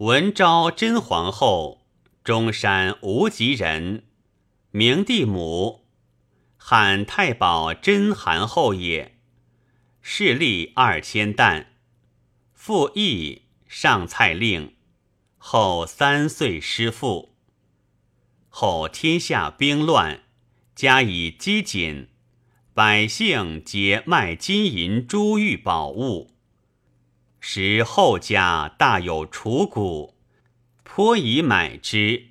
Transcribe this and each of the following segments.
文昭真皇后，中山无极人，明帝母，汉太保真韩后也。势力二千担，复义上蔡令。后三岁失父。后天下兵乱，加以饥馑，百姓皆卖金银珠玉宝物。时后家大有储谷，颇以买之。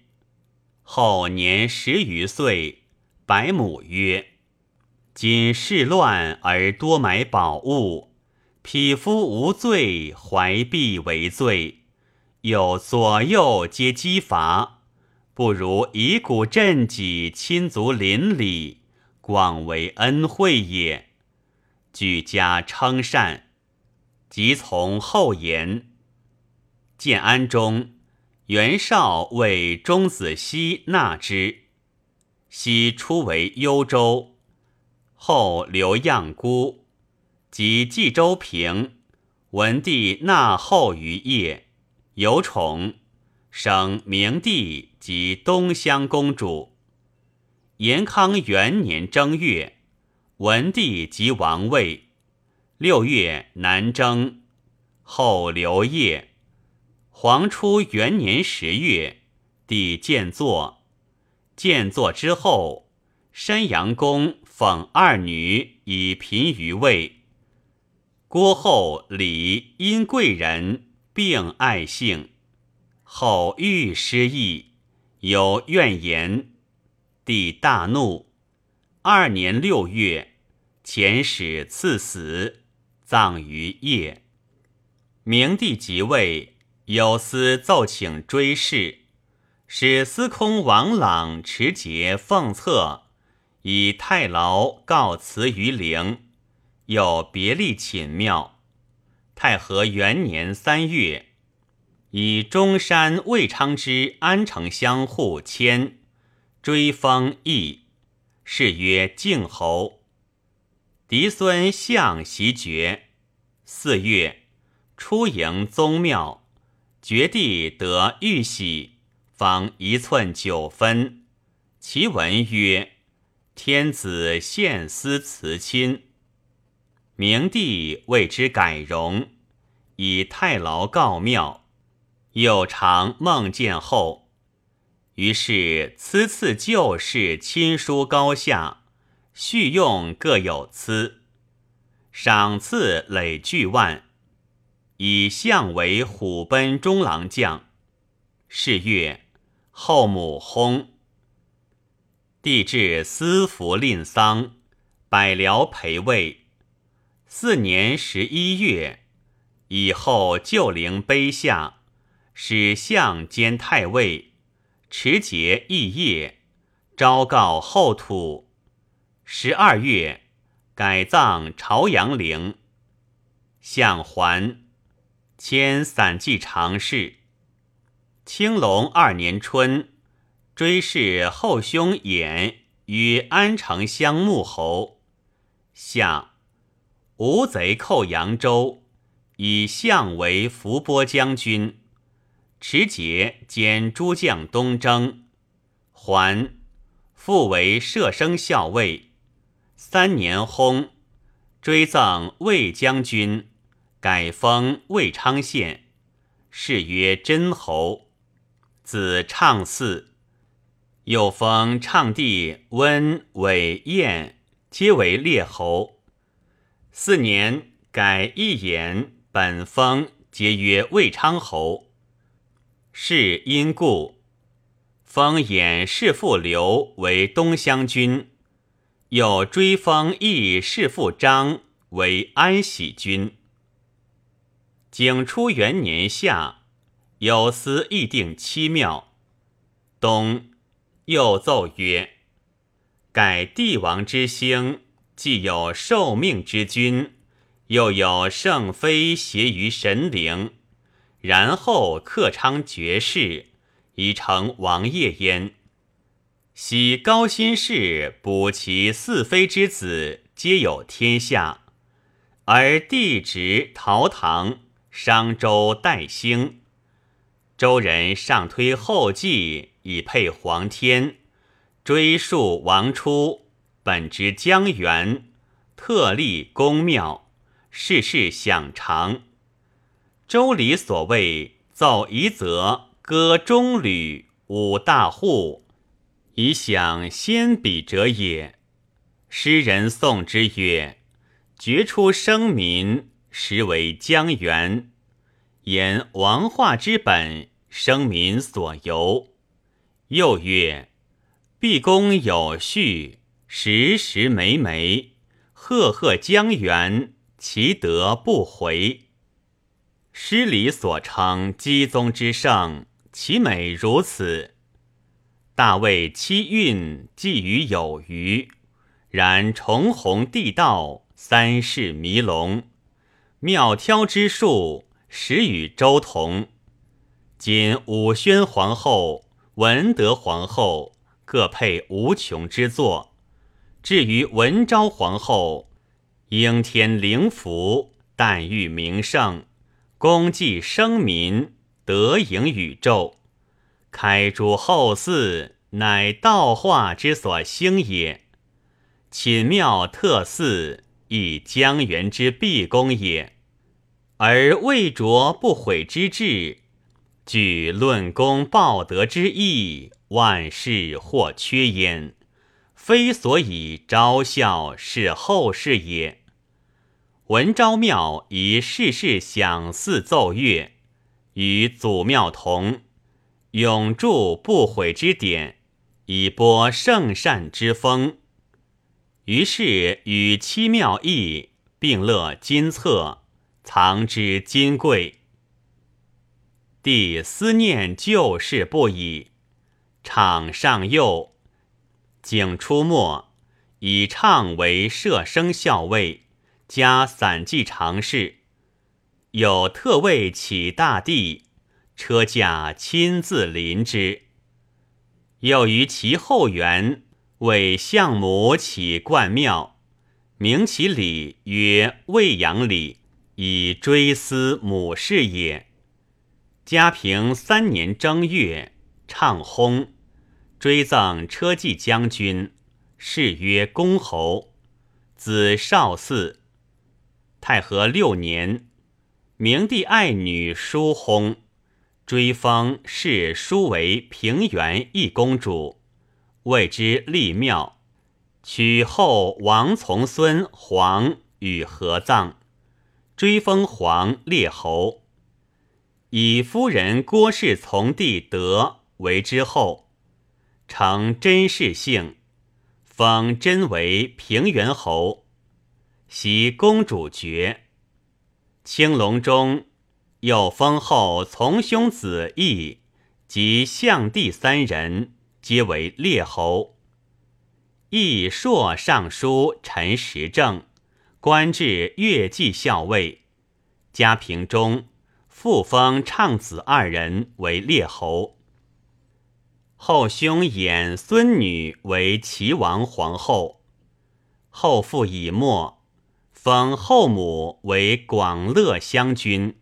后年十余岁，百母曰：“今世乱而多买宝物，匹夫无罪，怀璧为罪，又左右皆击伐，不如以古赈己，亲族邻里，广为恩惠也。”举家称善。即从后言。建安中，袁绍为钟子期纳之。西初为幽州，后留样孤，及冀州平。文帝纳后于邺，有宠，生明帝及东乡公主。延康元年正月，文帝即王位。六月，南征，后刘烨。黄初元年十月，帝建作。建作之后，山阳公讽二女以嫔于位。郭后李因贵人，并爱姓。后欲失意，有怨言，帝大怒。二年六月，遣使赐死。葬于邺。明帝即位，有司奏请追谥，使司空王朗持节奉册，以太牢告辞于陵，又别立寝庙。太和元年三月，以中山魏昌之安城乡户迁，追封邑，谥曰靖侯。嫡孙相袭爵。四月，出迎宗庙，绝地得玉玺，方一寸九分。其文曰：“天子献思辞亲。”明帝为之改容，以太牢告庙，又常梦见后，于是赐赐旧事亲疏高下。续用各有资，赏赐累巨万，以相为虎贲中郎将。是月，后母薨，帝至私服吝丧，百僚陪位。四年十一月，以后旧陵碑下，使相兼太尉，持节议业，昭告后土。十二月，改葬朝阳陵。相还，迁散骑常侍。青龙二年春，追谥后兄衍与安城乡穆侯。下，吴贼寇扬州，以相为伏波将军，持节兼诸将东征。还，复为射生校尉。三年薨，追赠魏将军，改封魏昌县，谥曰真侯。子畅嗣，又封畅弟温、韦、晏，皆为列侯。四年，改义言，本封，皆曰魏昌侯。是因故，封衍弑父刘为东乡君。又追封义世父张为安喜君。景初元年夏，有司议定七庙。冬，又奏曰：改帝王之兴，既有受命之君，又有圣妃携于神灵，然后克昌绝世，以成王业焉。喜高辛氏补其四妃之子，皆有天下，而弟侄陶唐、商周、代兴，周人上推后继，以配皇天，追溯王初，本之江源，特立公庙，世事享长。周礼所谓奏夷则，歌中吕，舞大户，以享先比者也。诗人颂之曰：“绝出生民，实为江源。”言王化之本，生民所由。又曰：“毕公有序，时时枚枚，赫赫江源，其德不回。”诗礼所称姬宗之盛，其美如此。大卫七运，寄于有余。然重弘地道，三世弥隆，妙挑之术。始与周同，今武宣皇后、文德皇后各配无穷之作。至于文昭皇后，应天灵符，但欲名盛，功绩生民，德盈宇宙，开诸后嗣，乃道化之所兴也。寝庙特祀，亦江源之毕公也。而未着不悔之志，据论功报德之意，万事或缺焉，非所以昭孝是后世也。文昭庙以世事享祀奏乐，与祖庙同，永驻不悔之典，以播圣善之风。于是与七妙义并乐金册。藏之金贵，帝思念旧事不已。场上右，景出没，以唱为摄生校尉，加散骑常侍。有特位起大帝，车驾亲自临之。又于其后园为相母起冠庙，名其礼曰未阳礼。以追思母事也。嘉平三年正月，唱薨，追赠车骑将军，谥曰公侯，子少嗣。太和六年，明帝爱女叔薨，追封谥叔为平原一公主，谓之立庙，取后王从孙黄与合葬。追封皇列侯，以夫人郭氏从弟德为之后，承甄氏姓，封甄为平原侯，袭公主爵。青龙中又封后从兄子义及相弟三人，皆为列侯。义硕尚书陈时政。官至乐记校尉，嘉平中复封畅子二人为列侯。后兄衍孙女为齐王皇后。后父以没，封后母为广乐将军。